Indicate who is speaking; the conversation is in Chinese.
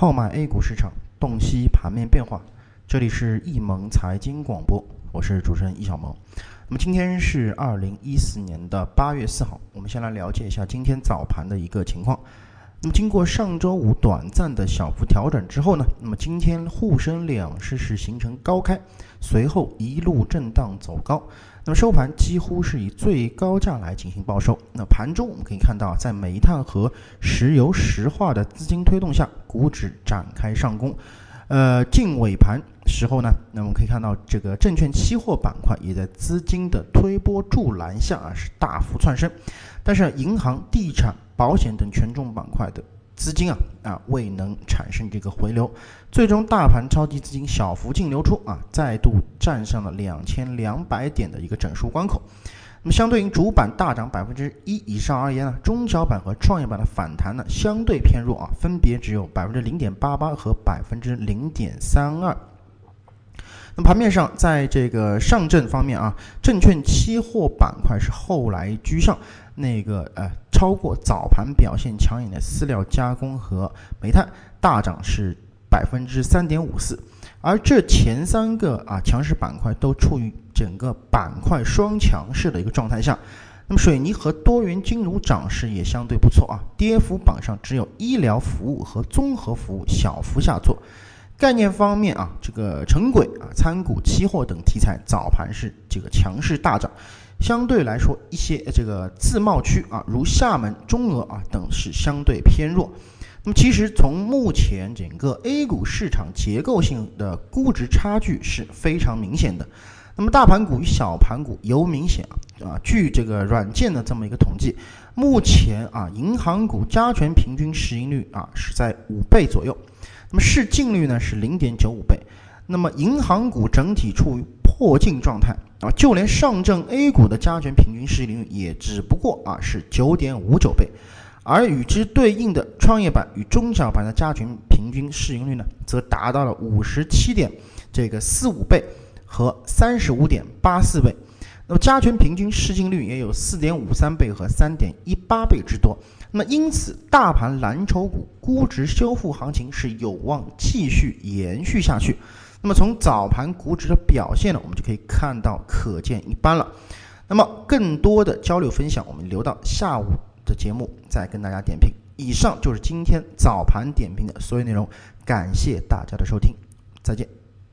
Speaker 1: 号脉 A 股市场，洞悉盘面变化。这里是易盟财经广播，我是主持人易小萌。那么今天是二零一四年的八月四号，我们先来了解一下今天早盘的一个情况。那么经过上周五短暂的小幅调整之后呢，那么今天沪深两市是形成高开，随后一路震荡走高。那么收盘几乎是以最高价来进行报收。那盘中我们可以看到，在煤炭和石油石化的资金推动下，股指展开上攻。呃，近尾盘时候呢，那我们可以看到这个证券期货板块也在资金的推波助澜下啊，是大幅窜升。但是银行、地产、保险等权重板块的。资金啊啊未能产生这个回流，最终大盘超级资金小幅净流出啊，再度站上了两千两百点的一个整数关口。那么相对于主板大涨百分之一以上而言呢，中小板和创业板的反弹呢相对偏弱啊，分别只有百分之零点八八和百分之零点三二。那盘面上，在这个上证方面啊，证券期货板块是后来居上。那个呃，超过早盘表现抢眼的饲料加工和煤炭大涨是百分之三点五四，而这前三个啊强势板块都处于整个板块双强势的一个状态下。那么水泥和多元金融涨势也相对不错啊，跌幅榜上只有医疗服务和综合服务小幅下挫。概念方面啊，这个成轨啊、参股、期货等题材早盘是这个强势大涨。相对来说，一些这个自贸区啊，如厦门、中俄啊等是相对偏弱。那么，其实从目前整个 A 股市场结构性的估值差距是非常明显的。那么，大盘股与小盘股尤明显啊啊。据这个软件的这么一个统计，目前啊，银行股加权平均市盈率啊是在五倍左右，那么市净率呢是零点九五倍。那么，银行股整体处于破净状态。啊，就连上证 A 股的加权平均市盈率也只不过啊是九点五九倍，而与之对应的创业板与中小板的加权平均市盈率呢，则达到了五十七点这个四五倍和三十五点八四倍。那么加权平均市净率也有四点五三倍和三点一八倍之多。那么因此，大盘蓝筹股估值修复行情是有望继续延续下去。那么从早盘股指的表现呢，我们就可以看到可见一斑了。那么更多的交流分享，我们留到下午的节目再跟大家点评。以上就是今天早盘点评的所有内容，感谢大家的收听，再见。